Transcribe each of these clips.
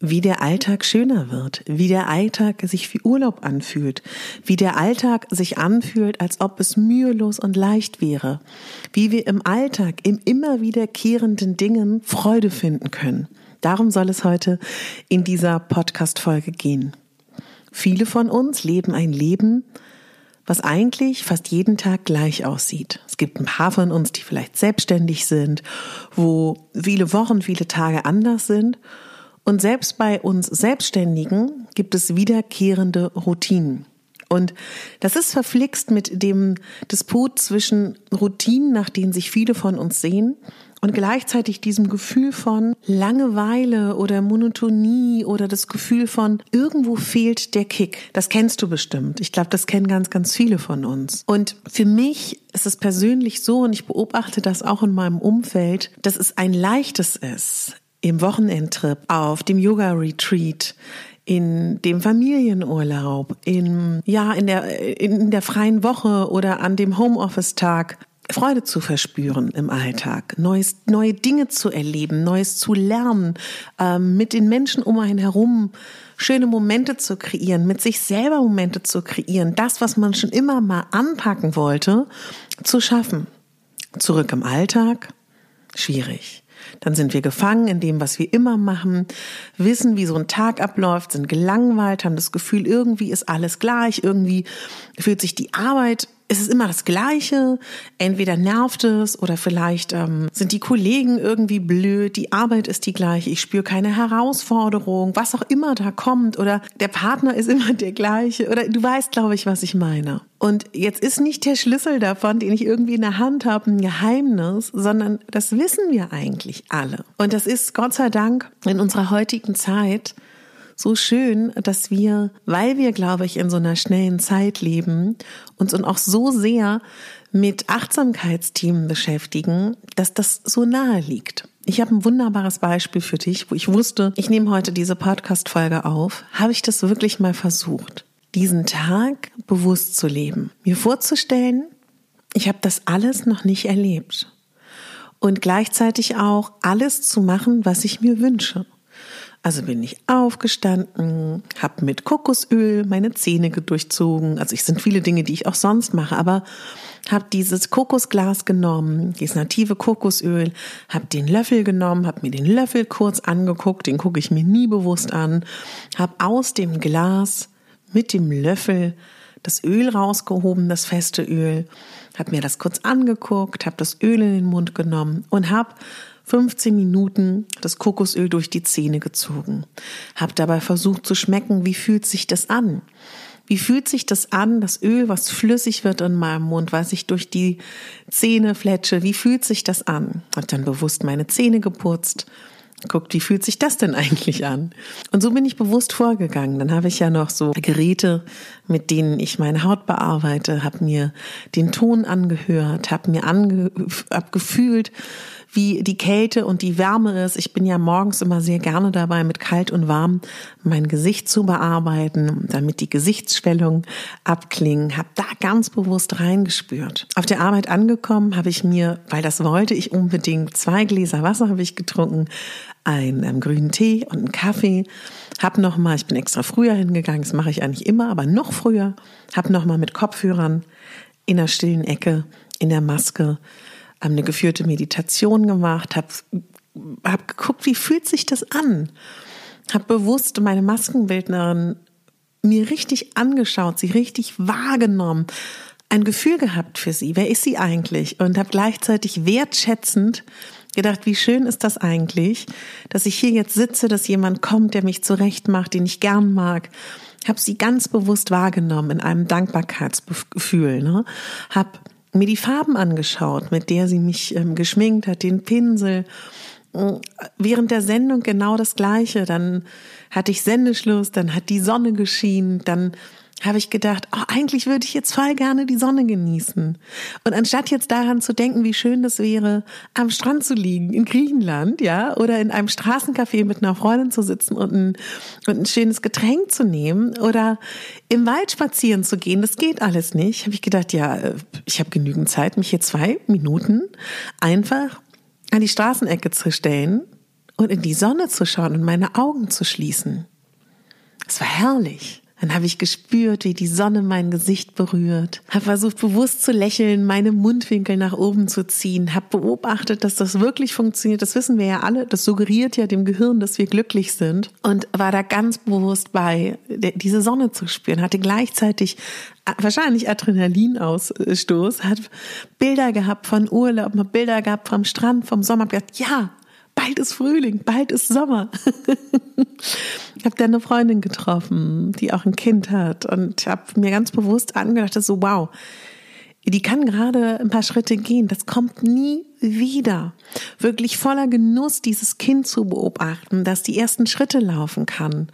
Wie der Alltag schöner wird, wie der Alltag sich wie Urlaub anfühlt, wie der Alltag sich anfühlt, als ob es mühelos und leicht wäre, wie wir im Alltag, im immer wiederkehrenden Dingen Freude finden können. Darum soll es heute in dieser Podcast-Folge gehen. Viele von uns leben ein Leben, was eigentlich fast jeden Tag gleich aussieht. Es gibt ein paar von uns, die vielleicht selbstständig sind, wo viele Wochen, viele Tage anders sind und selbst bei uns Selbstständigen gibt es wiederkehrende Routinen. Und das ist verflixt mit dem Disput zwischen Routinen, nach denen sich viele von uns sehen, und gleichzeitig diesem Gefühl von Langeweile oder Monotonie oder das Gefühl von irgendwo fehlt der Kick. Das kennst du bestimmt. Ich glaube, das kennen ganz, ganz viele von uns. Und für mich ist es persönlich so, und ich beobachte das auch in meinem Umfeld, dass es ein leichtes ist, im Wochenendtrip, auf dem Yoga-Retreat, in dem Familienurlaub, in, ja, in der, in der freien Woche oder an dem Homeoffice-Tag Freude zu verspüren im Alltag, Neues, neue Dinge zu erleben, Neues zu lernen, ähm, mit den Menschen um einen herum schöne Momente zu kreieren, mit sich selber Momente zu kreieren, das, was man schon immer mal anpacken wollte, zu schaffen. Zurück im Alltag? Schwierig. Dann sind wir gefangen in dem, was wir immer machen, wissen, wie so ein Tag abläuft, sind gelangweilt, haben das Gefühl, irgendwie ist alles gleich, irgendwie fühlt sich die Arbeit es ist immer das Gleiche. Entweder nervt es oder vielleicht ähm, sind die Kollegen irgendwie blöd, die Arbeit ist die gleiche, ich spüre keine Herausforderung, was auch immer da kommt oder der Partner ist immer der gleiche oder du weißt, glaube ich, was ich meine. Und jetzt ist nicht der Schlüssel davon, den ich irgendwie in der Hand habe, ein Geheimnis, sondern das wissen wir eigentlich alle. Und das ist Gott sei Dank in unserer heutigen Zeit so schön, dass wir, weil wir, glaube ich, in so einer schnellen Zeit leben, uns und auch so sehr mit Achtsamkeitsthemen beschäftigen, dass das so nahe liegt. Ich habe ein wunderbares Beispiel für dich, wo ich wusste, ich nehme heute diese Podcast-Folge auf. Habe ich das wirklich mal versucht, diesen Tag bewusst zu leben, mir vorzustellen, ich habe das alles noch nicht erlebt und gleichzeitig auch alles zu machen, was ich mir wünsche. Also bin ich aufgestanden, habe mit Kokosöl meine Zähne durchzogen. Also es sind viele Dinge, die ich auch sonst mache, aber habe dieses Kokosglas genommen, dieses native Kokosöl, habe den Löffel genommen, habe mir den Löffel kurz angeguckt, den gucke ich mir nie bewusst an, habe aus dem Glas mit dem Löffel das Öl rausgehoben, das feste Öl, habe mir das kurz angeguckt, habe das Öl in den Mund genommen und habe 15 Minuten das Kokosöl durch die Zähne gezogen. Hab dabei versucht zu schmecken, wie fühlt sich das an? Wie fühlt sich das an, das Öl, was flüssig wird in meinem Mund, was ich durch die Zähne fletsche, wie fühlt sich das an? Hab dann bewusst meine Zähne geputzt, guckt, wie fühlt sich das denn eigentlich an? Und so bin ich bewusst vorgegangen. Dann habe ich ja noch so Geräte, mit denen ich meine Haut bearbeite, habe mir den Ton angehört, habe mir ange, hab wie die Kälte und die Wärme ist. Ich bin ja morgens immer sehr gerne dabei, mit kalt und warm mein Gesicht zu bearbeiten, damit die Gesichtsschwellungen abklingen. Habe da ganz bewusst reingespürt. Auf der Arbeit angekommen habe ich mir, weil das wollte ich unbedingt, zwei Gläser Wasser habe ich getrunken, einen ähm, grünen Tee und einen Kaffee. Hab noch mal, ich bin extra früher hingegangen, das mache ich eigentlich immer, aber noch früher, hab noch mal mit Kopfhörern in der stillen Ecke, in der Maske, eine geführte Meditation gemacht, habe hab geguckt, wie fühlt sich das an? Habe bewusst meine Maskenbildnerin mir richtig angeschaut, sie richtig wahrgenommen, ein Gefühl gehabt für sie. Wer ist sie eigentlich? Und habe gleichzeitig wertschätzend gedacht, wie schön ist das eigentlich, dass ich hier jetzt sitze, dass jemand kommt, der mich zurecht macht, den ich gern mag. Habe sie ganz bewusst wahrgenommen in einem Dankbarkeitsgefühl. Ne? Habe mir die Farben angeschaut, mit der sie mich ähm, geschminkt hat, den Pinsel. Während der Sendung genau das Gleiche. Dann hatte ich Sendeschluss, dann hat die Sonne geschienen, dann habe ich gedacht, oh, eigentlich würde ich jetzt voll gerne die Sonne genießen. Und anstatt jetzt daran zu denken, wie schön das wäre, am Strand zu liegen in Griechenland, ja, oder in einem Straßencafé mit einer Freundin zu sitzen und ein, und ein schönes Getränk zu nehmen oder im Wald spazieren zu gehen, das geht alles nicht. Habe ich gedacht, ja, äh, ich habe genügend Zeit, mich hier zwei Minuten einfach an die Straßenecke zu stellen und in die Sonne zu schauen und meine Augen zu schließen. Es war herrlich. Dann habe ich gespürt, wie die Sonne mein Gesicht berührt, habe versucht bewusst zu lächeln, meine Mundwinkel nach oben zu ziehen, habe beobachtet, dass das wirklich funktioniert. Das wissen wir ja alle, das suggeriert ja dem Gehirn, dass wir glücklich sind. Und war da ganz bewusst bei, diese Sonne zu spüren, hatte gleichzeitig wahrscheinlich Adrenalinausstoß, hat Bilder gehabt von Urlaub, Bilder gehabt vom Strand, vom Sommer, hab gedacht, ja, bald ist Frühling, bald ist Sommer. ich habe da eine Freundin getroffen, die auch ein Kind hat und habe mir ganz bewusst angedacht, so wow, die kann gerade ein paar Schritte gehen. Das kommt nie wieder. Wirklich voller Genuss, dieses Kind zu beobachten, dass die ersten Schritte laufen kann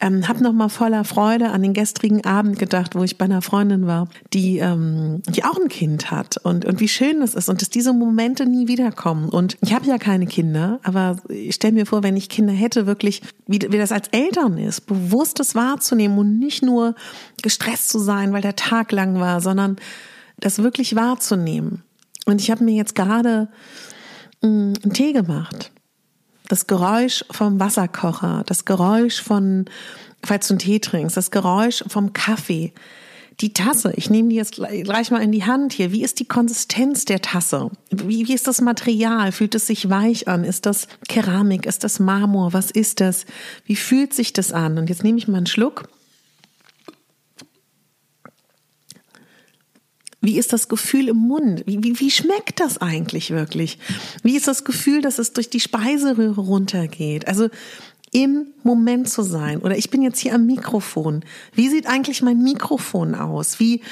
ähm, habe noch mal voller Freude an den gestrigen Abend gedacht, wo ich bei einer Freundin war, die, ähm, die auch ein Kind hat und, und wie schön das ist und dass diese Momente nie wiederkommen. Und ich habe ja keine Kinder, aber ich stelle mir vor, wenn ich Kinder hätte, wirklich, wie, wie das als Eltern ist, bewusst das wahrzunehmen und nicht nur gestresst zu sein, weil der Tag lang war, sondern das wirklich wahrzunehmen. Und ich habe mir jetzt gerade mm, einen Tee gemacht das Geräusch vom Wasserkocher, das Geräusch von, falls du einen Tee trinkst, das Geräusch vom Kaffee, die Tasse, ich nehme die jetzt gleich mal in die Hand hier. Wie ist die Konsistenz der Tasse? Wie, wie ist das Material? Fühlt es sich weich an? Ist das Keramik? Ist das Marmor? Was ist das? Wie fühlt sich das an? Und jetzt nehme ich mal einen Schluck Wie ist das Gefühl im Mund? Wie, wie, wie schmeckt das eigentlich wirklich? Wie ist das Gefühl, dass es durch die Speiseröhre runtergeht? Also im Moment zu sein. Oder ich bin jetzt hier am Mikrofon. Wie sieht eigentlich mein Mikrofon aus? Wie,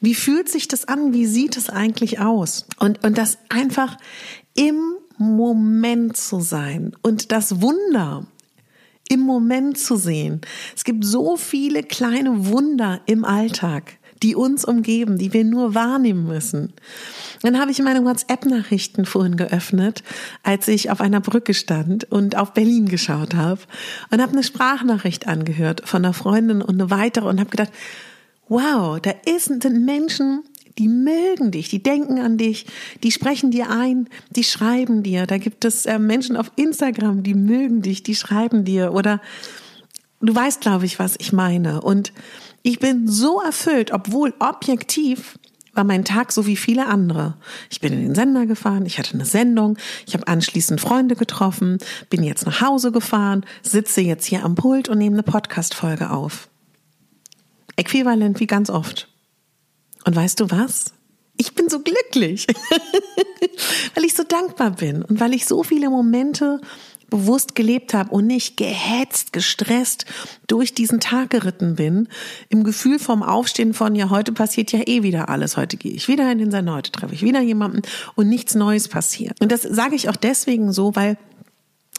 wie fühlt sich das an? Wie sieht es eigentlich aus? Und, und das einfach im Moment zu sein und das Wunder im Moment zu sehen. Es gibt so viele kleine Wunder im Alltag die uns umgeben, die wir nur wahrnehmen müssen. Dann habe ich meine WhatsApp-Nachrichten vorhin geöffnet, als ich auf einer Brücke stand und auf Berlin geschaut habe und habe eine Sprachnachricht angehört von einer Freundin und eine weitere und habe gedacht, wow, da sind Menschen, die mögen dich, die denken an dich, die sprechen dir ein, die schreiben dir. Da gibt es äh, Menschen auf Instagram, die mögen dich, die schreiben dir oder du weißt, glaube ich, was ich meine. Und ich bin so erfüllt, obwohl objektiv war mein Tag so wie viele andere. Ich bin in den Sender gefahren, ich hatte eine Sendung, ich habe anschließend Freunde getroffen, bin jetzt nach Hause gefahren, sitze jetzt hier am Pult und nehme eine Podcast-Folge auf. Äquivalent wie ganz oft. Und weißt du was? Ich bin so glücklich, weil ich so dankbar bin und weil ich so viele Momente bewusst gelebt habe und nicht gehetzt, gestresst durch diesen Tag geritten bin, im Gefühl vom Aufstehen von, ja, heute passiert ja eh wieder alles, heute gehe ich wieder in den Sender, heute treffe ich wieder jemanden und nichts Neues passiert. Und das sage ich auch deswegen so, weil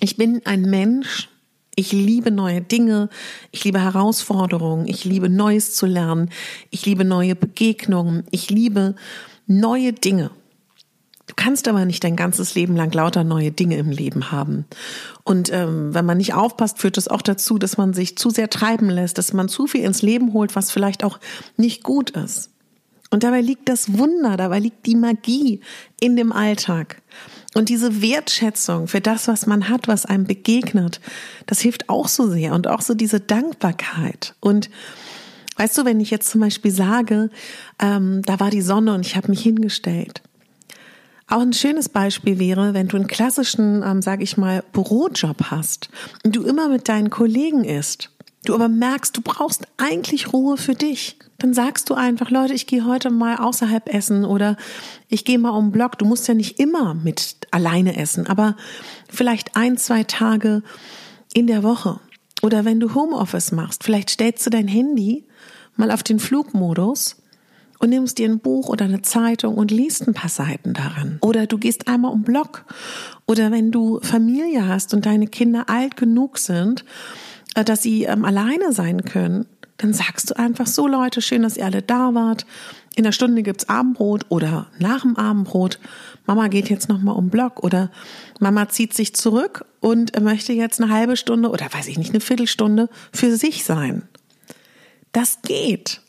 ich bin ein Mensch, ich liebe neue Dinge, ich liebe Herausforderungen, ich liebe Neues zu lernen, ich liebe neue Begegnungen, ich liebe neue Dinge. Du kannst aber nicht dein ganzes Leben lang lauter neue Dinge im Leben haben. Und ähm, wenn man nicht aufpasst, führt das auch dazu, dass man sich zu sehr treiben lässt, dass man zu viel ins Leben holt, was vielleicht auch nicht gut ist. Und dabei liegt das Wunder, dabei liegt die Magie in dem Alltag. Und diese Wertschätzung für das, was man hat, was einem begegnet, das hilft auch so sehr. Und auch so diese Dankbarkeit. Und weißt du, wenn ich jetzt zum Beispiel sage, ähm, da war die Sonne und ich habe mich hingestellt auch ein schönes Beispiel wäre, wenn du einen klassischen, ähm, sage ich mal, Bürojob hast und du immer mit deinen Kollegen isst, du aber merkst, du brauchst eigentlich Ruhe für dich, dann sagst du einfach, Leute, ich gehe heute mal außerhalb essen oder ich gehe mal um den Block. Du musst ja nicht immer mit alleine essen, aber vielleicht ein, zwei Tage in der Woche. Oder wenn du Homeoffice machst, vielleicht stellst du dein Handy mal auf den Flugmodus und nimmst dir ein Buch oder eine Zeitung und liest ein paar Seiten daran. Oder du gehst einmal um Block. Oder wenn du Familie hast und deine Kinder alt genug sind, äh, dass sie ähm, alleine sein können, dann sagst du einfach so, Leute, schön, dass ihr alle da wart. In der Stunde gibt's Abendbrot oder nach dem Abendbrot. Mama geht jetzt nochmal um Block oder Mama zieht sich zurück und möchte jetzt eine halbe Stunde oder weiß ich nicht, eine Viertelstunde für sich sein. Das geht.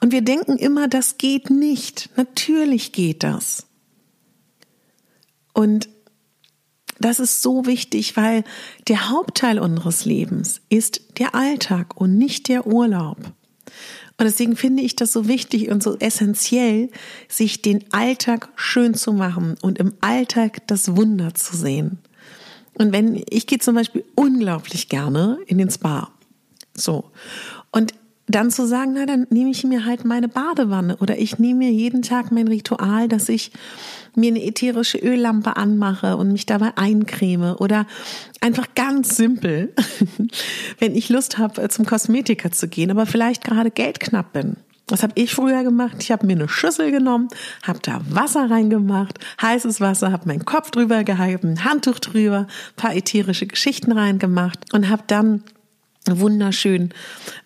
Und wir denken immer, das geht nicht. Natürlich geht das. Und das ist so wichtig, weil der Hauptteil unseres Lebens ist der Alltag und nicht der Urlaub. Und deswegen finde ich das so wichtig und so essentiell, sich den Alltag schön zu machen und im Alltag das Wunder zu sehen. Und wenn, ich gehe zum Beispiel unglaublich gerne in den Spa. So. Dann zu sagen, na, dann nehme ich mir halt meine Badewanne oder ich nehme mir jeden Tag mein Ritual, dass ich mir eine ätherische Öllampe anmache und mich dabei eincreme oder einfach ganz simpel, wenn ich Lust habe, zum Kosmetiker zu gehen, aber vielleicht gerade Geld knapp bin. Was habe ich früher gemacht? Ich habe mir eine Schüssel genommen, habe da Wasser reingemacht, heißes Wasser, habe meinen Kopf drüber gehalten, Handtuch drüber, paar ätherische Geschichten reingemacht und habe dann wunderschön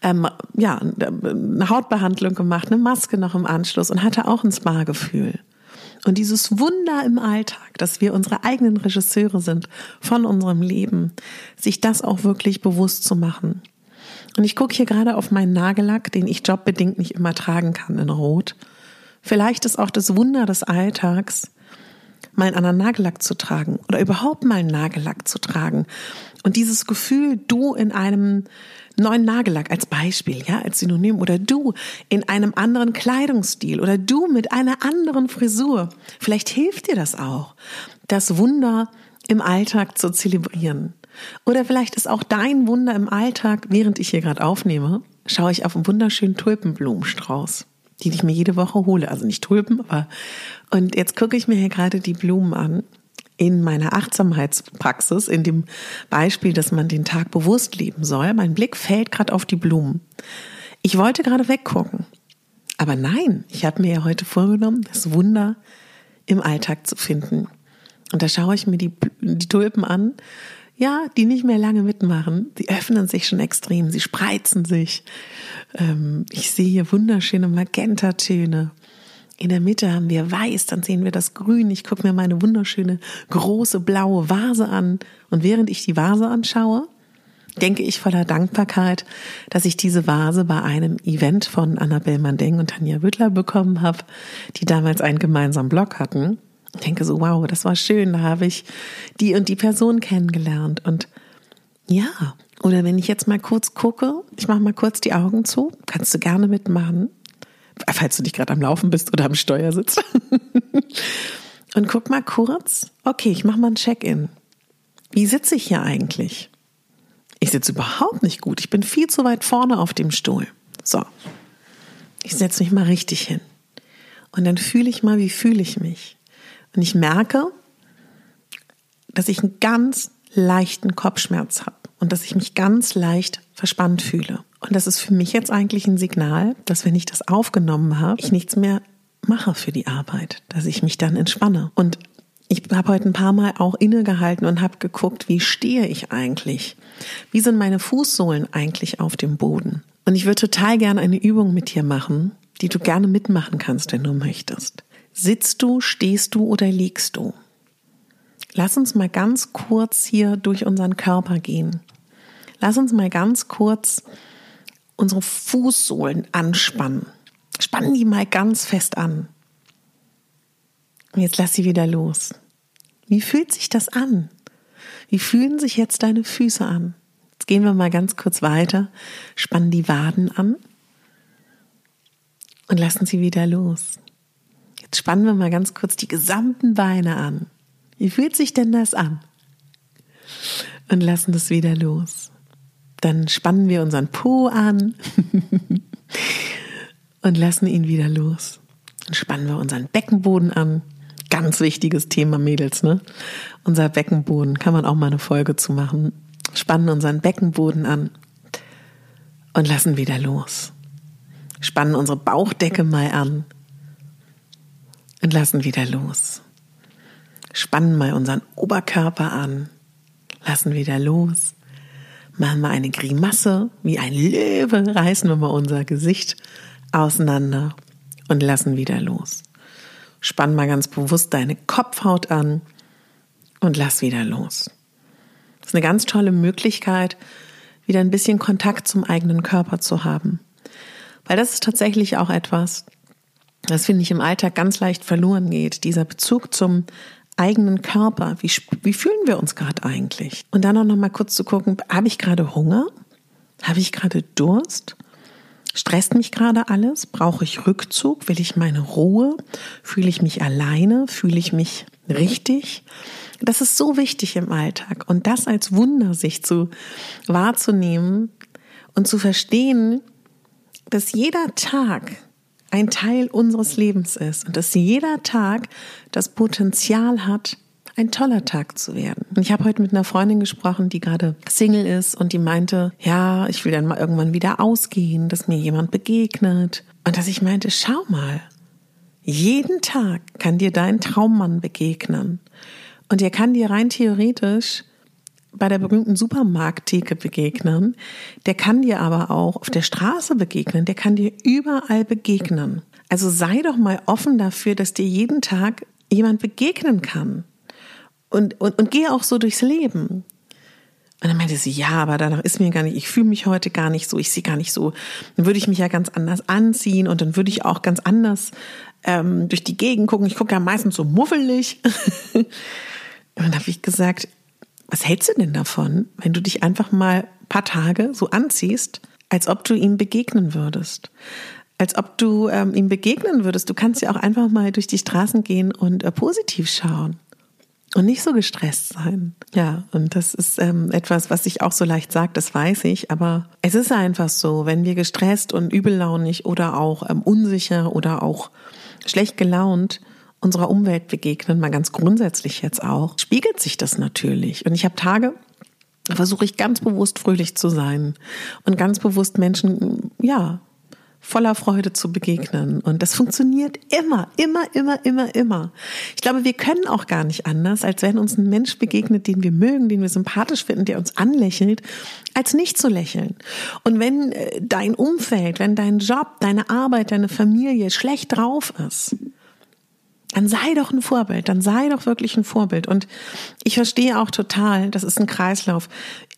ähm, ja eine Hautbehandlung gemacht, eine Maske noch im Anschluss und hatte auch ein Spa-Gefühl. Und dieses Wunder im Alltag, dass wir unsere eigenen Regisseure sind von unserem Leben, sich das auch wirklich bewusst zu machen. Und ich gucke hier gerade auf meinen Nagellack, den ich jobbedingt nicht immer tragen kann in Rot. Vielleicht ist auch das Wunder des Alltags, mal einen anderen Nagellack zu tragen oder überhaupt mal einen Nagellack zu tragen. Und dieses Gefühl, du in einem neuen Nagellack als Beispiel, ja, als Synonym oder du in einem anderen Kleidungsstil oder du mit einer anderen Frisur. Vielleicht hilft dir das auch, das Wunder im Alltag zu zelebrieren. Oder vielleicht ist auch dein Wunder im Alltag, während ich hier gerade aufnehme, schaue ich auf einen wunderschönen Tulpenblumenstrauß, die ich mir jede Woche hole. Also nicht Tulpen, aber und jetzt gucke ich mir hier gerade die Blumen an in meiner Achtsamkeitspraxis, in dem Beispiel, dass man den Tag bewusst leben soll, mein Blick fällt gerade auf die Blumen. Ich wollte gerade weggucken. Aber nein, ich habe mir ja heute vorgenommen, das Wunder im Alltag zu finden. Und da schaue ich mir die, die Tulpen an, ja, die nicht mehr lange mitmachen. Sie öffnen sich schon extrem, sie spreizen sich. Ähm, ich sehe hier wunderschöne Magentatöne. In der Mitte haben wir weiß, dann sehen wir das Grün. Ich gucke mir meine wunderschöne große blaue Vase an. Und während ich die Vase anschaue, denke ich voller Dankbarkeit, dass ich diese Vase bei einem Event von Annabelle Mandeng und Tanja Büttler bekommen habe, die damals einen gemeinsamen Blog hatten. Ich denke so, wow, das war schön, da habe ich die und die Person kennengelernt. Und ja, oder wenn ich jetzt mal kurz gucke, ich mache mal kurz die Augen zu, kannst du gerne mitmachen falls du nicht gerade am Laufen bist oder am Steuer sitzt. Und guck mal kurz, okay, ich mache mal ein Check-in. Wie sitze ich hier eigentlich? Ich sitze überhaupt nicht gut. Ich bin viel zu weit vorne auf dem Stuhl. So, ich setze mich mal richtig hin. Und dann fühle ich mal, wie fühle ich mich. Und ich merke, dass ich einen ganz leichten Kopfschmerz habe und dass ich mich ganz leicht verspannt fühle. Und das ist für mich jetzt eigentlich ein Signal, dass wenn ich das aufgenommen habe, ich nichts mehr mache für die Arbeit, dass ich mich dann entspanne. Und ich habe heute ein paar Mal auch innegehalten und habe geguckt, wie stehe ich eigentlich? Wie sind meine Fußsohlen eigentlich auf dem Boden? Und ich würde total gerne eine Übung mit dir machen, die du gerne mitmachen kannst, wenn du möchtest. Sitzt du, stehst du oder liegst du? Lass uns mal ganz kurz hier durch unseren Körper gehen. Lass uns mal ganz kurz unsere Fußsohlen anspannen. Spannen die mal ganz fest an. Und jetzt lass sie wieder los. Wie fühlt sich das an? Wie fühlen sich jetzt deine Füße an? Jetzt gehen wir mal ganz kurz weiter, spannen die Waden an und lassen sie wieder los. Jetzt spannen wir mal ganz kurz die gesamten Beine an. Wie fühlt sich denn das an? Und lassen das wieder los. Dann spannen wir unseren Po an und lassen ihn wieder los. Dann spannen wir unseren Beckenboden an. Ganz wichtiges Thema, Mädels, ne? Unser Beckenboden, kann man auch mal eine Folge zu machen. Spannen unseren Beckenboden an und lassen wieder los. Spannen unsere Bauchdecke mal an und lassen wieder los. Spannen mal unseren Oberkörper an, lassen wieder los. Machen wir eine Grimasse wie ein Löwe, reißen wir mal unser Gesicht auseinander und lassen wieder los. Spann mal ganz bewusst deine Kopfhaut an und lass wieder los. Das ist eine ganz tolle Möglichkeit, wieder ein bisschen Kontakt zum eigenen Körper zu haben. Weil das ist tatsächlich auch etwas, das finde ich im Alltag ganz leicht verloren geht. Dieser Bezug zum eigenen Körper. Wie, wie fühlen wir uns gerade eigentlich? Und dann auch noch mal kurz zu gucken, habe ich gerade Hunger? Habe ich gerade Durst? Stresst mich gerade alles? Brauche ich Rückzug? Will ich meine Ruhe? Fühle ich mich alleine? Fühle ich mich richtig? Das ist so wichtig im Alltag. Und das als Wunder sich zu wahrzunehmen und zu verstehen, dass jeder Tag ein Teil unseres Lebens ist und dass jeder Tag das Potenzial hat, ein toller Tag zu werden. Und ich habe heute mit einer Freundin gesprochen, die gerade Single ist und die meinte, ja, ich will dann mal irgendwann wieder ausgehen, dass mir jemand begegnet. Und dass ich meinte, schau mal, jeden Tag kann dir dein Traummann begegnen. Und er kann dir rein theoretisch bei der berühmten Supermarkttheke begegnen, der kann dir aber auch auf der Straße begegnen, der kann dir überall begegnen. Also sei doch mal offen dafür, dass dir jeden Tag jemand begegnen kann. Und, und, und gehe auch so durchs Leben. Und dann meinte sie, ja, aber danach ist mir gar nicht, ich fühle mich heute gar nicht so, ich sehe gar nicht so, dann würde ich mich ja ganz anders anziehen und dann würde ich auch ganz anders ähm, durch die Gegend gucken. Ich gucke ja meistens so muffelig. und dann habe ich gesagt, was hältst du denn davon, wenn du dich einfach mal ein paar Tage so anziehst, als ob du ihm begegnen würdest? Als ob du ähm, ihm begegnen würdest. Du kannst ja auch einfach mal durch die Straßen gehen und äh, positiv schauen und nicht so gestresst sein. Ja, und das ist ähm, etwas, was sich auch so leicht sagt, das weiß ich, aber es ist einfach so, wenn wir gestresst und übellaunig oder auch ähm, unsicher oder auch schlecht gelaunt unserer Umwelt begegnen, mal ganz grundsätzlich jetzt auch, spiegelt sich das natürlich. Und ich habe Tage, da versuche ich ganz bewusst fröhlich zu sein und ganz bewusst Menschen, ja, voller Freude zu begegnen. Und das funktioniert immer, immer, immer, immer, immer. Ich glaube, wir können auch gar nicht anders, als wenn uns ein Mensch begegnet, den wir mögen, den wir sympathisch finden, der uns anlächelt, als nicht zu lächeln. Und wenn äh, dein Umfeld, wenn dein Job, deine Arbeit, deine Familie schlecht drauf ist, dann sei doch ein Vorbild, dann sei doch wirklich ein Vorbild. Und ich verstehe auch total, das ist ein Kreislauf.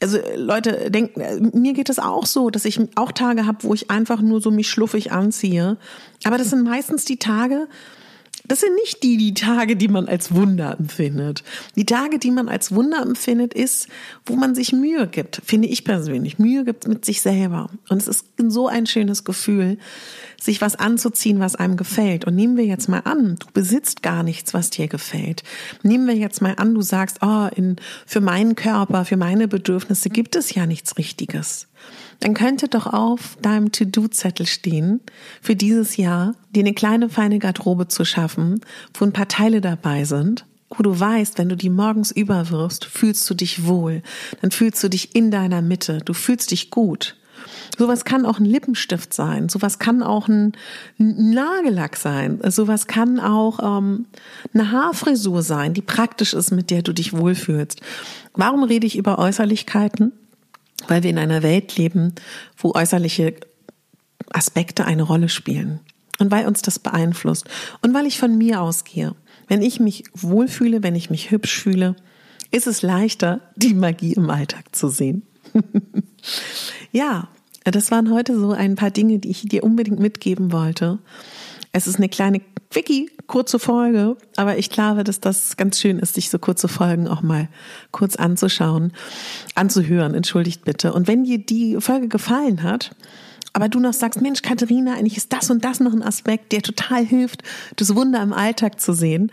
Also Leute denken, mir geht es auch so, dass ich auch Tage habe, wo ich einfach nur so mich schluffig anziehe. Aber das sind meistens die Tage, das sind nicht die, die Tage, die man als Wunder empfindet. Die Tage, die man als Wunder empfindet, ist, wo man sich Mühe gibt, finde ich persönlich. Mühe gibt mit sich selber. Und es ist so ein schönes Gefühl, sich was anzuziehen, was einem gefällt. Und nehmen wir jetzt mal an, du besitzt gar nichts, was dir gefällt. Nehmen wir jetzt mal an, du sagst, oh, in, für meinen Körper, für meine Bedürfnisse gibt es ja nichts Richtiges dann könnte doch auf deinem To-Do-Zettel stehen, für dieses Jahr dir eine kleine feine Garderobe zu schaffen, wo ein paar Teile dabei sind, wo du weißt, wenn du die morgens überwirfst, fühlst du dich wohl, dann fühlst du dich in deiner Mitte, du fühlst dich gut. Sowas kann auch ein Lippenstift sein, sowas kann auch ein Nagellack sein, sowas kann auch ähm, eine Haarfrisur sein, die praktisch ist, mit der du dich wohlfühlst. Warum rede ich über Äußerlichkeiten? Weil wir in einer Welt leben, wo äußerliche Aspekte eine Rolle spielen. und weil uns das beeinflusst und weil ich von mir ausgehe. Wenn ich mich wohlfühle, wenn ich mich hübsch fühle, ist es leichter, die Magie im Alltag zu sehen. ja, das waren heute so ein paar Dinge, die ich dir unbedingt mitgeben wollte. Es ist eine kleine Quickie, kurze Folge, aber ich glaube, dass das ganz schön ist, sich so kurze Folgen auch mal kurz anzuschauen, anzuhören, entschuldigt bitte. Und wenn dir die Folge gefallen hat, aber du noch sagst, Mensch, Katharina, eigentlich ist das und das noch ein Aspekt, der total hilft, das Wunder im Alltag zu sehen,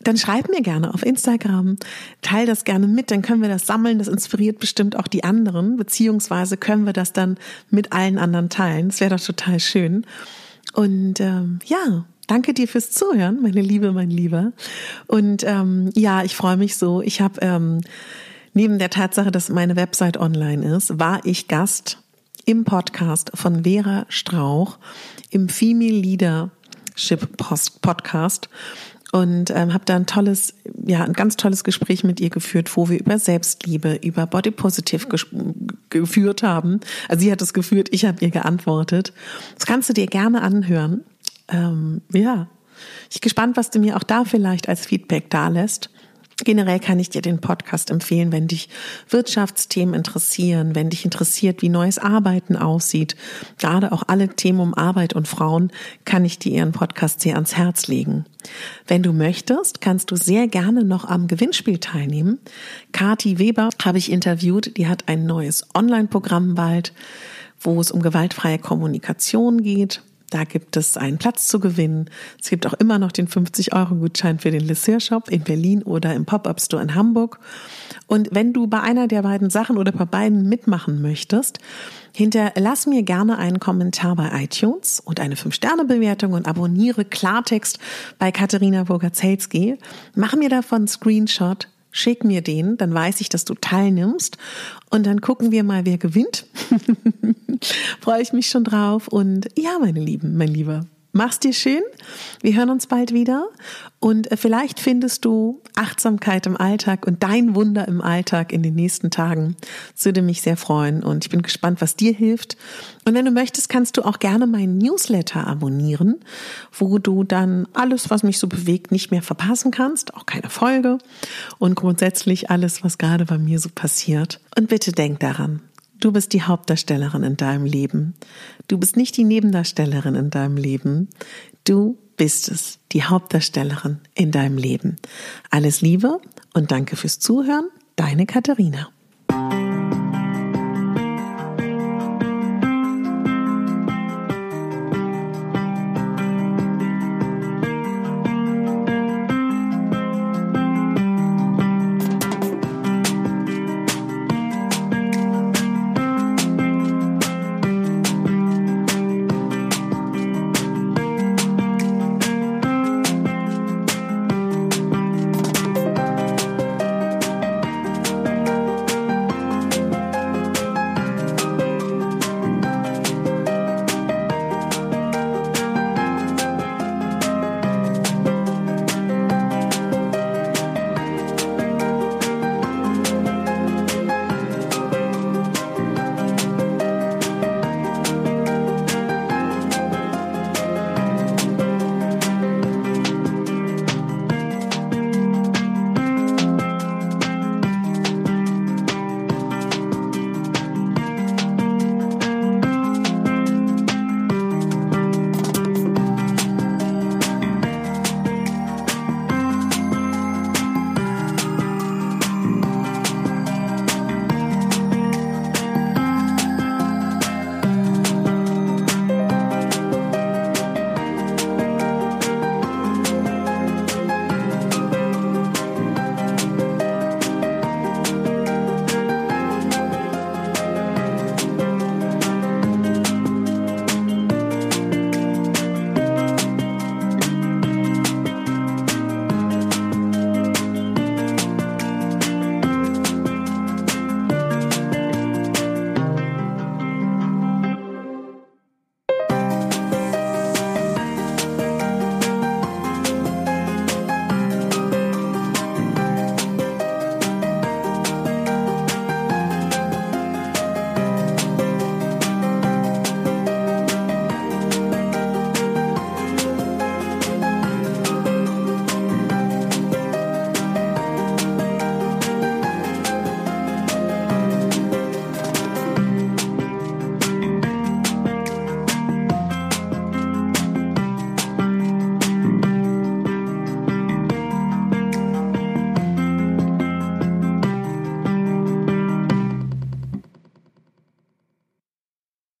dann schreib mir gerne auf Instagram, teil das gerne mit, dann können wir das sammeln, das inspiriert bestimmt auch die anderen, beziehungsweise können wir das dann mit allen anderen teilen. Das wäre doch total schön. Und ähm, ja, Danke dir fürs Zuhören, meine Liebe, mein Lieber. Und ähm, ja, ich freue mich so. Ich habe ähm, neben der Tatsache, dass meine Website online ist, war ich Gast im Podcast von Vera Strauch im Female Leadership Podcast und ähm, habe da ein tolles, ja, ein ganz tolles Gespräch mit ihr geführt, wo wir über Selbstliebe, über Body Positive geführt haben. Also sie hat es geführt, ich habe ihr geantwortet. Das kannst du dir gerne anhören. Ähm, ja, ich bin gespannt, was du mir auch da vielleicht als Feedback da lässt. Generell kann ich dir den Podcast empfehlen, wenn dich Wirtschaftsthemen interessieren, wenn dich interessiert, wie neues Arbeiten aussieht. Gerade auch alle Themen um Arbeit und Frauen kann ich dir ihren Podcast sehr ans Herz legen. Wenn du möchtest, kannst du sehr gerne noch am Gewinnspiel teilnehmen. Kati Weber habe ich interviewt, die hat ein neues Online-Programm bald, wo es um gewaltfreie Kommunikation geht. Da gibt es einen Platz zu gewinnen. Es gibt auch immer noch den 50-Euro-Gutschein für den Lesseur Shop in Berlin oder im Pop-Up Store in Hamburg. Und wenn du bei einer der beiden Sachen oder bei beiden mitmachen möchtest, hinterlass mir gerne einen Kommentar bei iTunes und eine 5-Sterne-Bewertung und abonniere Klartext bei Katharina Burger-Zelski. Mach mir davon Screenshot, schick mir den, dann weiß ich, dass du teilnimmst. Und dann gucken wir mal, wer gewinnt. Freue ich mich schon drauf. Und ja, meine Lieben, mein Lieber, Mach's dir schön. Wir hören uns bald wieder. Und äh, vielleicht findest du Achtsamkeit im Alltag und dein Wunder im Alltag in den nächsten Tagen. Das würde mich sehr freuen. Und ich bin gespannt, was dir hilft. Und wenn du möchtest, kannst du auch gerne meinen Newsletter abonnieren, wo du dann alles, was mich so bewegt, nicht mehr verpassen kannst. Auch keine Folge. Und grundsätzlich alles, was gerade bei mir so passiert. Und bitte denk daran. Du bist die Hauptdarstellerin in deinem Leben. Du bist nicht die Nebendarstellerin in deinem Leben. Du bist es, die Hauptdarstellerin in deinem Leben. Alles Liebe und danke fürs Zuhören. Deine Katharina.